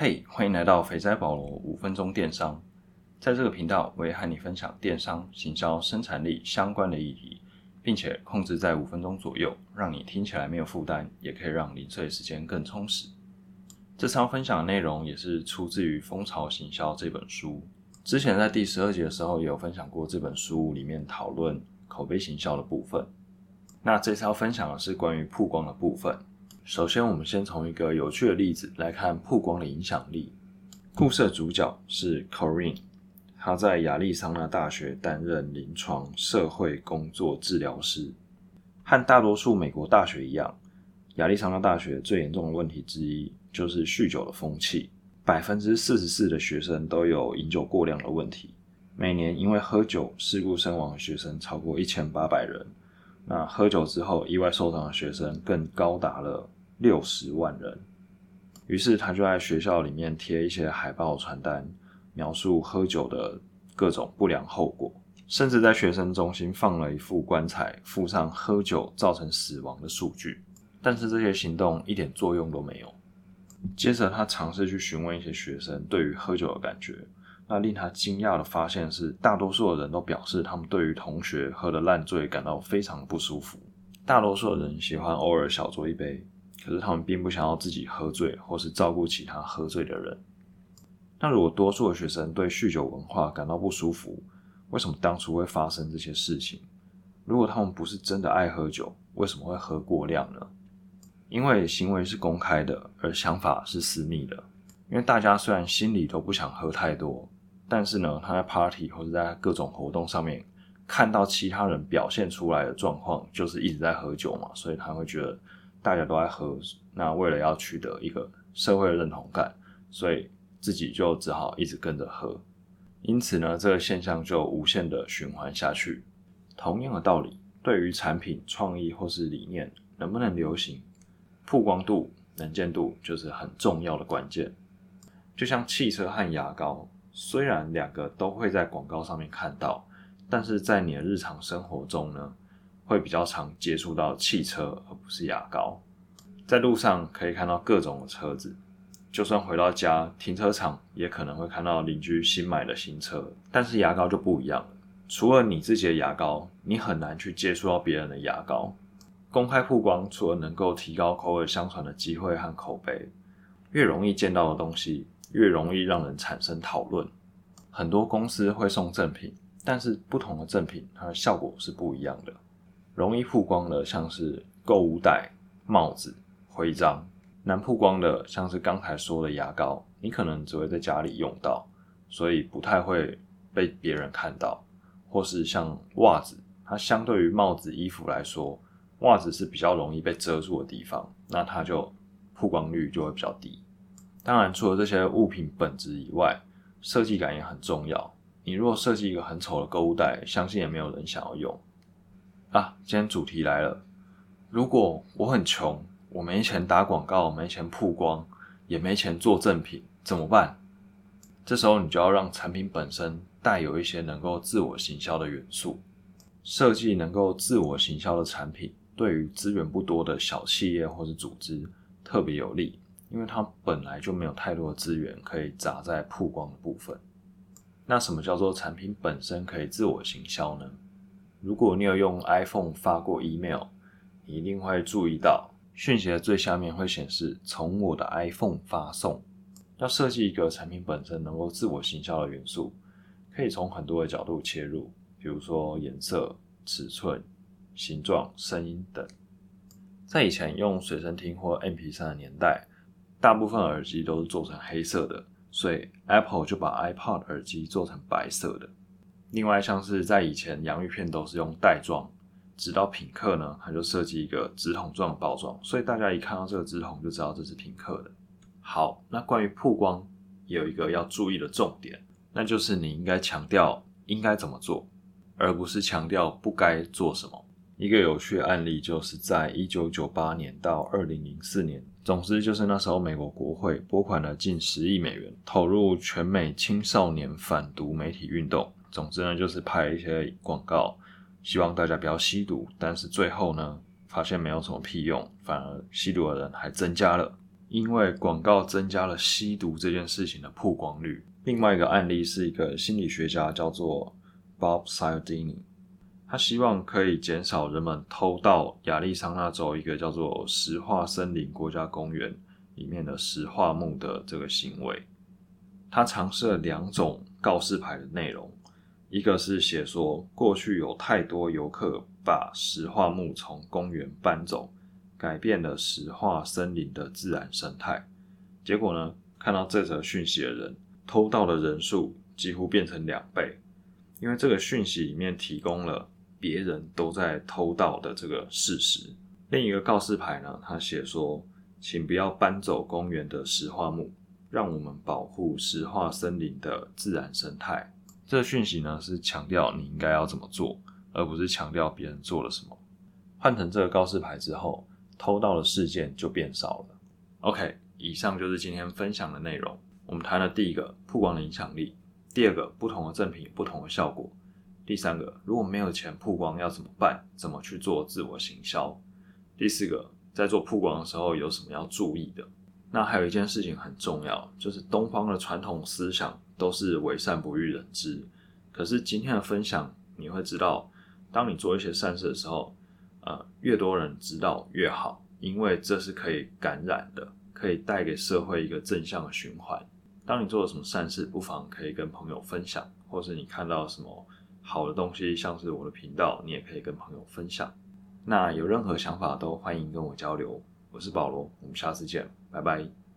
嘿，欢迎来到肥仔保罗五分钟电商。在这个频道，我会和你分享电商、行销、生产力相关的议题，并且控制在五分钟左右，让你听起来没有负担，也可以让零碎时间更充实。这次要分享的内容也是出自于《蜂巢行销》这本书。之前在第十二集的时候，也有分享过这本书里面讨论口碑行销的部分。那这次要分享的是关于曝光的部分。首先，我们先从一个有趣的例子来看曝光的影响力。故事的主角是 Corinne，他在亚利桑那大学担任临床社会工作治疗师。和大多数美国大学一样，亚利桑那大学最严重的问题之一就是酗酒的风气。百分之四十四的学生都有饮酒过量的问题，每年因为喝酒事故身亡的学生超过一千八百人。那喝酒之后意外受伤的学生更高达了。六十万人，于是他就在学校里面贴一些海报传单，描述喝酒的各种不良后果，甚至在学生中心放了一副棺材，附上喝酒造成死亡的数据。但是这些行动一点作用都没有。接着他尝试去询问一些学生对于喝酒的感觉，那令他惊讶的发现是，大多数的人都表示他们对于同学喝的烂醉感到非常不舒服。大多数的人喜欢偶尔小酌一杯。可是他们并不想要自己喝醉，或是照顾其他喝醉的人。那如果多数的学生对酗酒文化感到不舒服，为什么当初会发生这些事情？如果他们不是真的爱喝酒，为什么会喝过量呢？因为行为是公开的，而想法是私密的。因为大家虽然心里都不想喝太多，但是呢，他在 party 或者在各种活动上面看到其他人表现出来的状况，就是一直在喝酒嘛，所以他会觉得。大家都在喝，那为了要取得一个社会的认同感，所以自己就只好一直跟着喝。因此呢，这个现象就无限的循环下去。同样的道理，对于产品创意或是理念能不能流行，曝光度、能见度就是很重要的关键。就像汽车和牙膏，虽然两个都会在广告上面看到，但是在你的日常生活中呢？会比较常接触到汽车，而不是牙膏。在路上可以看到各种的车子，就算回到家，停车场也可能会看到邻居新买的新车。但是牙膏就不一样了，除了你自己的牙膏，你很难去接触到别人的牙膏。公开曝光，除了能够提高口耳相传的机会和口碑，越容易见到的东西，越容易让人产生讨论。很多公司会送赠品，但是不同的赠品，它的效果是不一样的。容易曝光的像是购物袋、帽子、徽章；难曝光的像是刚才说的牙膏，你可能只会在家里用到，所以不太会被别人看到。或是像袜子，它相对于帽子、衣服来说，袜子是比较容易被遮住的地方，那它就曝光率就会比较低。当然，除了这些物品本质以外，设计感也很重要。你如果设计一个很丑的购物袋，相信也没有人想要用。啊，今天主题来了。如果我很穷，我没钱打广告，没钱曝光，也没钱做赠品，怎么办？这时候你就要让产品本身带有一些能够自我行销的元素，设计能够自我行销的产品，对于资源不多的小企业或是组织特别有利，因为它本来就没有太多的资源可以砸在曝光的部分。那什么叫做产品本身可以自我行销呢？如果你有用 iPhone 发过 email，你一定会注意到讯息的最下面会显示“从我的 iPhone 发送”。要设计一个产品本身能够自我行销的元素，可以从很多的角度切入，比如说颜色、尺寸、形状、声音等。在以前用随身听或 MP3 的年代，大部分耳机都是做成黑色的，所以 Apple 就把 iPod 耳机做成白色的。另外，像是在以前洋芋片都是用袋装，直到品客呢，它就设计一个直筒状包装，所以大家一看到这个直筒就知道这是品客的。好，那关于曝光有一个要注意的重点，那就是你应该强调应该怎么做，而不是强调不该做什么。一个有趣的案例就是在一九九八年到二零零四年，总之就是那时候美国国会拨款了近十亿美元，投入全美青少年反毒媒体运动。总之呢，就是拍一些广告，希望大家不要吸毒。但是最后呢，发现没有什么屁用，反而吸毒的人还增加了。因为广告增加了吸毒这件事情的曝光率。另外一个案例是一个心理学家叫做 Bob Cialdini，他希望可以减少人们偷盗亚利桑那州一个叫做石化森林国家公园里面的石化木的这个行为。他尝试了两种告示牌的内容，一个是写说过去有太多游客把石化木从公园搬走，改变了石化森林的自然生态。结果呢，看到这则讯息的人偷盗的人数几乎变成两倍，因为这个讯息里面提供了别人都在偷盗的这个事实。另一个告示牌呢，他写说，请不要搬走公园的石化木。让我们保护石化森林的自然生态。这讯息呢是强调你应该要怎么做，而不是强调别人做了什么。换成这个告示牌之后，偷盗的事件就变少了。OK，以上就是今天分享的内容。我们谈了第一个曝光的影响力，第二个不同的赠品不同的效果，第三个如果没有钱曝光要怎么办？怎么去做自我行销？第四个在做曝光的时候有什么要注意的？那还有一件事情很重要，就是东方的传统思想都是为善不欲人知。可是今天的分享，你会知道，当你做一些善事的时候，呃，越多人知道越好，因为这是可以感染的，可以带给社会一个正向的循环。当你做了什么善事，不妨可以跟朋友分享，或是你看到什么好的东西，像是我的频道，你也可以跟朋友分享。那有任何想法都欢迎跟我交流。我是保罗，我们下次见，拜拜。